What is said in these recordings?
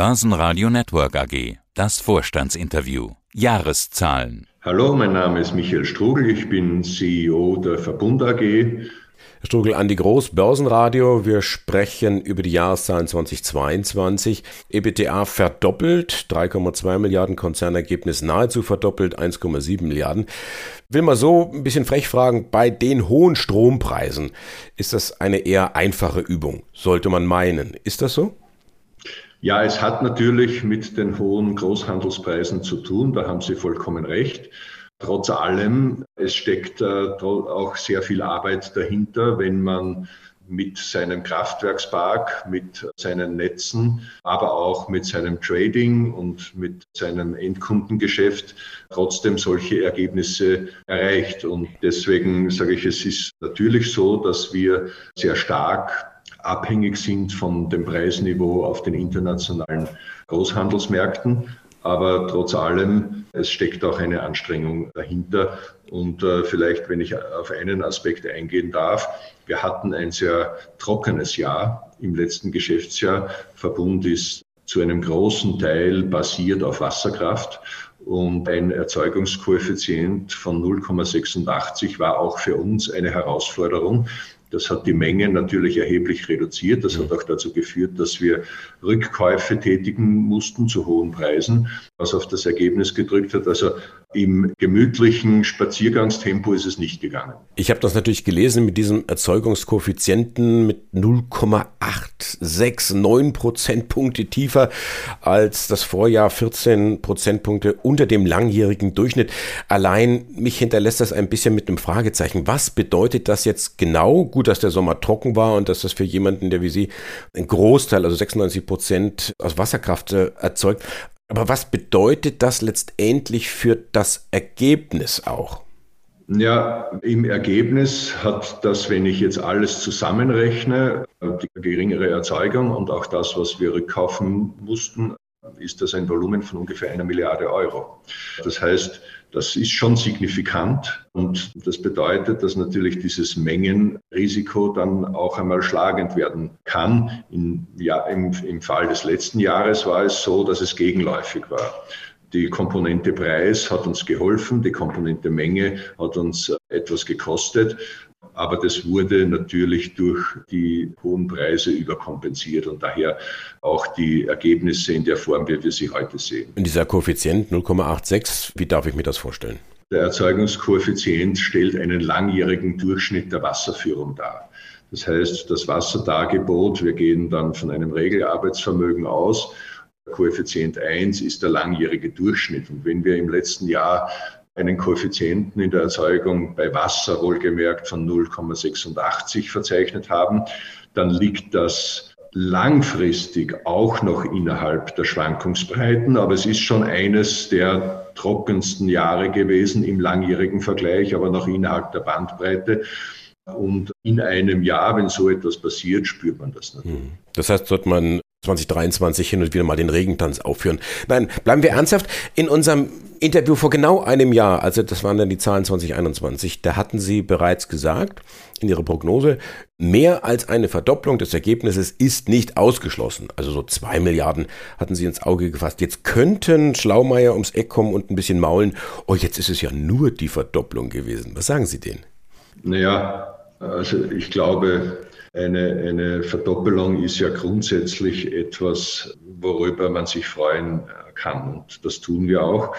Börsenradio Network AG. Das Vorstandsinterview. Jahreszahlen. Hallo, mein Name ist Michael Strugel. Ich bin CEO der Verbund AG. Herr Strugel, Andi Groß, Börsenradio. Wir sprechen über die Jahreszahlen 2022. EBTA verdoppelt, 3,2 Milliarden, Konzernergebnis nahezu verdoppelt, 1,7 Milliarden. Will mal so ein bisschen frech fragen, bei den hohen Strompreisen ist das eine eher einfache Übung, sollte man meinen. Ist das so? Ja, es hat natürlich mit den hohen Großhandelspreisen zu tun, da haben Sie vollkommen recht. Trotz allem, es steckt äh, auch sehr viel Arbeit dahinter, wenn man mit seinem Kraftwerkspark, mit seinen Netzen, aber auch mit seinem Trading und mit seinem Endkundengeschäft trotzdem solche Ergebnisse erreicht. Und deswegen sage ich, es ist natürlich so, dass wir sehr stark abhängig sind von dem Preisniveau auf den internationalen Großhandelsmärkten. Aber trotz allem, es steckt auch eine Anstrengung dahinter. Und äh, vielleicht, wenn ich auf einen Aspekt eingehen darf, wir hatten ein sehr trockenes Jahr im letzten Geschäftsjahr. Verbund ist zu einem großen Teil basiert auf Wasserkraft. Und ein Erzeugungskoeffizient von 0,86 war auch für uns eine Herausforderung. Das hat die Menge natürlich erheblich reduziert. Das hat auch dazu geführt, dass wir Rückkäufe tätigen mussten zu hohen Preisen, was auf das Ergebnis gedrückt hat. Also im gemütlichen Spaziergangstempo ist es nicht gegangen. Ich habe das natürlich gelesen mit diesem Erzeugungskoeffizienten mit 0,869 Prozentpunkte tiefer als das Vorjahr, 14 Prozentpunkte unter dem langjährigen Durchschnitt. Allein mich hinterlässt das ein bisschen mit einem Fragezeichen. Was bedeutet das jetzt genau? Gut, dass der Sommer trocken war und dass das für jemanden, der wie Sie ein Großteil, also 96 Prozent aus Wasserkraft äh, erzeugt. Aber was bedeutet das letztendlich für das Ergebnis auch? Ja, im Ergebnis hat das, wenn ich jetzt alles zusammenrechne, die geringere Erzeugung und auch das, was wir rückkaufen mussten, ist das ein Volumen von ungefähr einer Milliarde Euro. Das heißt, das ist schon signifikant und das bedeutet, dass natürlich dieses Mengenrisiko dann auch einmal schlagend werden kann. In, ja, im, Im Fall des letzten Jahres war es so, dass es gegenläufig war. Die Komponente Preis hat uns geholfen, die Komponente Menge hat uns etwas gekostet. Aber das wurde natürlich durch die hohen Preise überkompensiert und daher auch die Ergebnisse in der Form, wie wir sie heute sehen. Und dieser Koeffizient 0,86, wie darf ich mir das vorstellen? Der Erzeugungskoeffizient stellt einen langjährigen Durchschnitt der Wasserführung dar. Das heißt, das Wasserdargebot, wir gehen dann von einem Regelarbeitsvermögen aus. Koeffizient 1 ist der langjährige Durchschnitt. Und wenn wir im letzten Jahr einen Koeffizienten in der Erzeugung bei Wasser wohlgemerkt von 0,86 verzeichnet haben, dann liegt das langfristig auch noch innerhalb der Schwankungsbreiten, aber es ist schon eines der trockensten Jahre gewesen im langjährigen Vergleich, aber noch innerhalb der Bandbreite. Und in einem Jahr, wenn so etwas passiert, spürt man das natürlich. Hm. Das heißt, sollte man 2023 hin und wieder mal den Regentanz aufführen. Nein, bleiben wir ernsthaft. In unserem Interview vor genau einem Jahr, also das waren dann die Zahlen 2021, da hatten Sie bereits gesagt, in Ihrer Prognose, mehr als eine Verdopplung des Ergebnisses ist nicht ausgeschlossen. Also so zwei Milliarden hatten Sie ins Auge gefasst. Jetzt könnten Schlaumeier ums Eck kommen und ein bisschen maulen. Oh, jetzt ist es ja nur die Verdopplung gewesen. Was sagen Sie denen? Naja, also ich glaube, eine, eine Verdoppelung ist ja grundsätzlich etwas, worüber man sich freuen kann. Und das tun wir auch,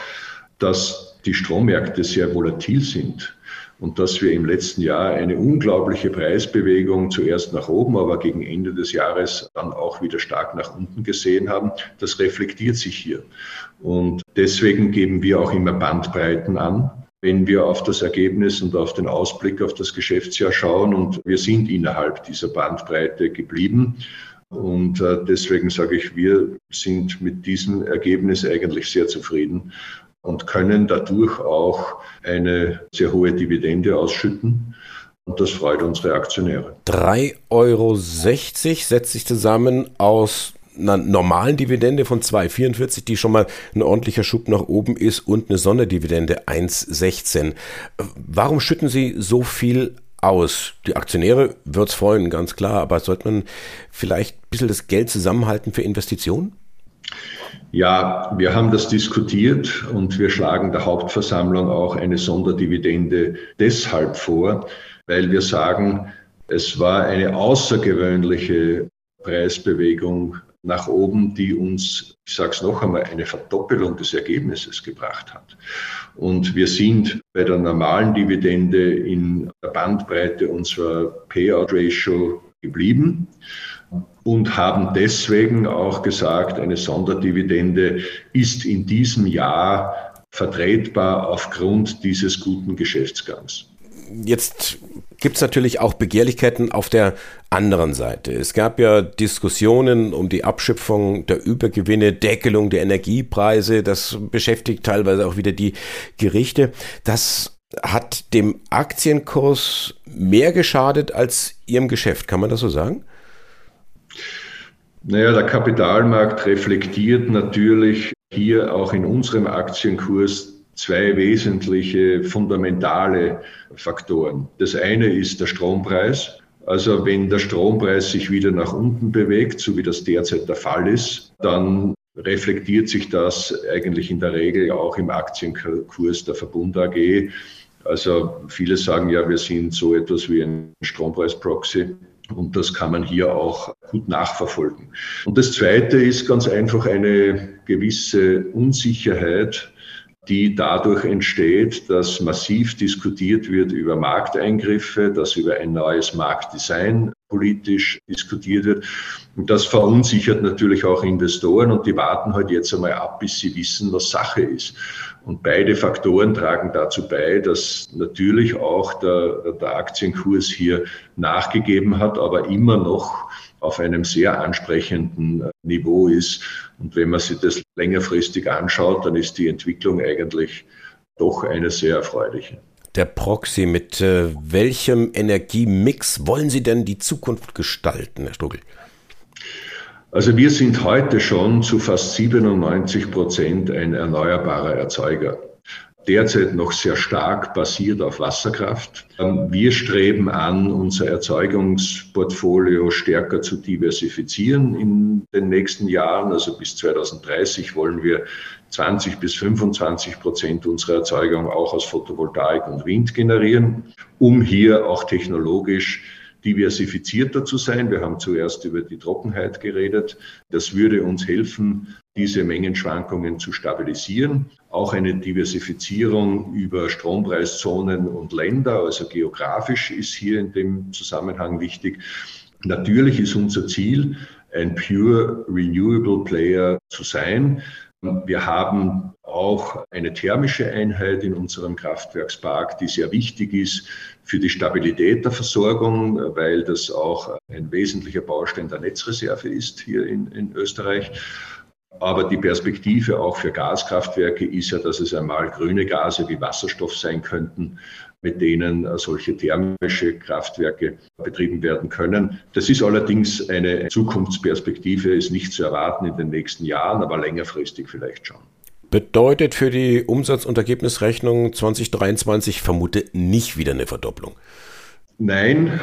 dass die Strommärkte sehr volatil sind und dass wir im letzten Jahr eine unglaubliche Preisbewegung zuerst nach oben, aber gegen Ende des Jahres dann auch wieder stark nach unten gesehen haben, das reflektiert sich hier. Und deswegen geben wir auch immer Bandbreiten an wenn wir auf das Ergebnis und auf den Ausblick auf das Geschäftsjahr schauen. Und wir sind innerhalb dieser Bandbreite geblieben. Und äh, deswegen sage ich, wir sind mit diesem Ergebnis eigentlich sehr zufrieden und können dadurch auch eine sehr hohe Dividende ausschütten. Und das freut unsere Aktionäre. 3,60 Euro setzt sich zusammen aus einer normalen Dividende von 2,44, die schon mal ein ordentlicher Schub nach oben ist, und eine Sonderdividende 1,16. Warum schütten Sie so viel aus? Die Aktionäre wird es freuen, ganz klar, aber sollte man vielleicht ein bisschen das Geld zusammenhalten für Investitionen? Ja, wir haben das diskutiert und wir schlagen der Hauptversammlung auch eine Sonderdividende deshalb vor, weil wir sagen, es war eine außergewöhnliche Preisbewegung nach oben, die uns, ich sage es noch einmal, eine Verdoppelung des Ergebnisses gebracht hat. Und wir sind bei der normalen Dividende in der Bandbreite unserer Payout-Ratio geblieben und haben deswegen auch gesagt, eine Sonderdividende ist in diesem Jahr vertretbar aufgrund dieses guten Geschäftsgangs. Jetzt gibt es natürlich auch Begehrlichkeiten auf der anderen Seite. Es gab ja Diskussionen um die Abschöpfung der Übergewinne, Deckelung der Energiepreise. Das beschäftigt teilweise auch wieder die Gerichte. Das hat dem Aktienkurs mehr geschadet als ihrem Geschäft. Kann man das so sagen? Naja, der Kapitalmarkt reflektiert natürlich hier auch in unserem Aktienkurs zwei wesentliche fundamentale Faktoren. Das eine ist der Strompreis. Also wenn der Strompreis sich wieder nach unten bewegt, so wie das derzeit der Fall ist, dann reflektiert sich das eigentlich in der Regel auch im Aktienkurs der Verbund AG. Also viele sagen ja, wir sind so etwas wie ein Strompreisproxy. Und das kann man hier auch gut nachverfolgen. Und das Zweite ist ganz einfach eine gewisse Unsicherheit die dadurch entsteht, dass massiv diskutiert wird über Markteingriffe, dass über ein neues Marktdesign politisch diskutiert wird. Und das verunsichert natürlich auch Investoren und die warten halt jetzt einmal ab, bis sie wissen, was Sache ist. Und beide Faktoren tragen dazu bei, dass natürlich auch der, der Aktienkurs hier nachgegeben hat, aber immer noch auf einem sehr ansprechenden äh, Niveau ist. Und wenn man sich das längerfristig anschaut, dann ist die Entwicklung eigentlich doch eine sehr erfreuliche. Der Proxy, mit äh, welchem Energiemix wollen Sie denn die Zukunft gestalten, Herr Strugel? Also wir sind heute schon zu fast 97 Prozent ein erneuerbarer Erzeuger derzeit noch sehr stark basiert auf Wasserkraft. Ähm, wir streben an, unser Erzeugungsportfolio stärker zu diversifizieren in den nächsten Jahren. Also bis 2030 wollen wir 20 bis 25 Prozent unserer Erzeugung auch aus Photovoltaik und Wind generieren, um hier auch technologisch diversifizierter zu sein. Wir haben zuerst über die Trockenheit geredet. Das würde uns helfen, diese Mengenschwankungen zu stabilisieren. Auch eine Diversifizierung über Strompreiszonen und Länder, also geografisch ist hier in dem Zusammenhang wichtig. Natürlich ist unser Ziel, ein pure renewable Player zu sein. Wir haben auch eine thermische Einheit in unserem Kraftwerkspark, die sehr wichtig ist für die Stabilität der Versorgung, weil das auch ein wesentlicher Baustein der Netzreserve ist hier in, in Österreich. Aber die Perspektive auch für Gaskraftwerke ist ja, dass es einmal grüne Gase wie Wasserstoff sein könnten, mit denen solche thermische Kraftwerke betrieben werden können. Das ist allerdings eine Zukunftsperspektive, ist nicht zu erwarten in den nächsten Jahren, aber längerfristig vielleicht schon. Bedeutet für die Umsatz- und Ergebnisrechnung 2023 vermute nicht wieder eine Verdopplung. Nein,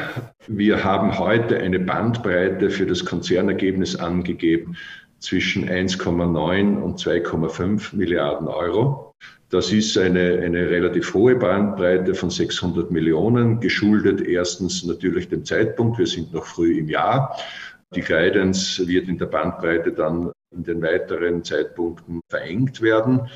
wir haben heute eine Bandbreite für das Konzernergebnis angegeben zwischen 1,9 und 2,5 Milliarden Euro. Das ist eine, eine relativ hohe Bandbreite von 600 Millionen, geschuldet erstens natürlich dem Zeitpunkt. Wir sind noch früh im Jahr. Die Guidance wird in der Bandbreite dann in den weiteren Zeitpunkten verengt werden.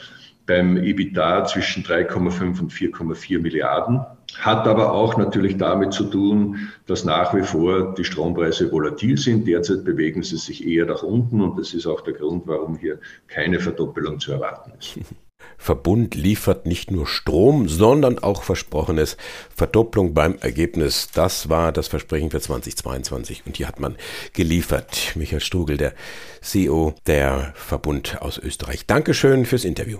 Beim EBITDA zwischen 3,5 und 4,4 Milliarden. Hat aber auch natürlich damit zu tun, dass nach wie vor die Strompreise volatil sind. Derzeit bewegen sie sich eher nach unten und das ist auch der Grund, warum hier keine Verdoppelung zu erwarten ist. Verbund liefert nicht nur Strom, sondern auch versprochenes Verdopplung beim Ergebnis. Das war das Versprechen für 2022 und hier hat man geliefert. Michael Strugel, der CEO der Verbund aus Österreich. Dankeschön fürs Interview.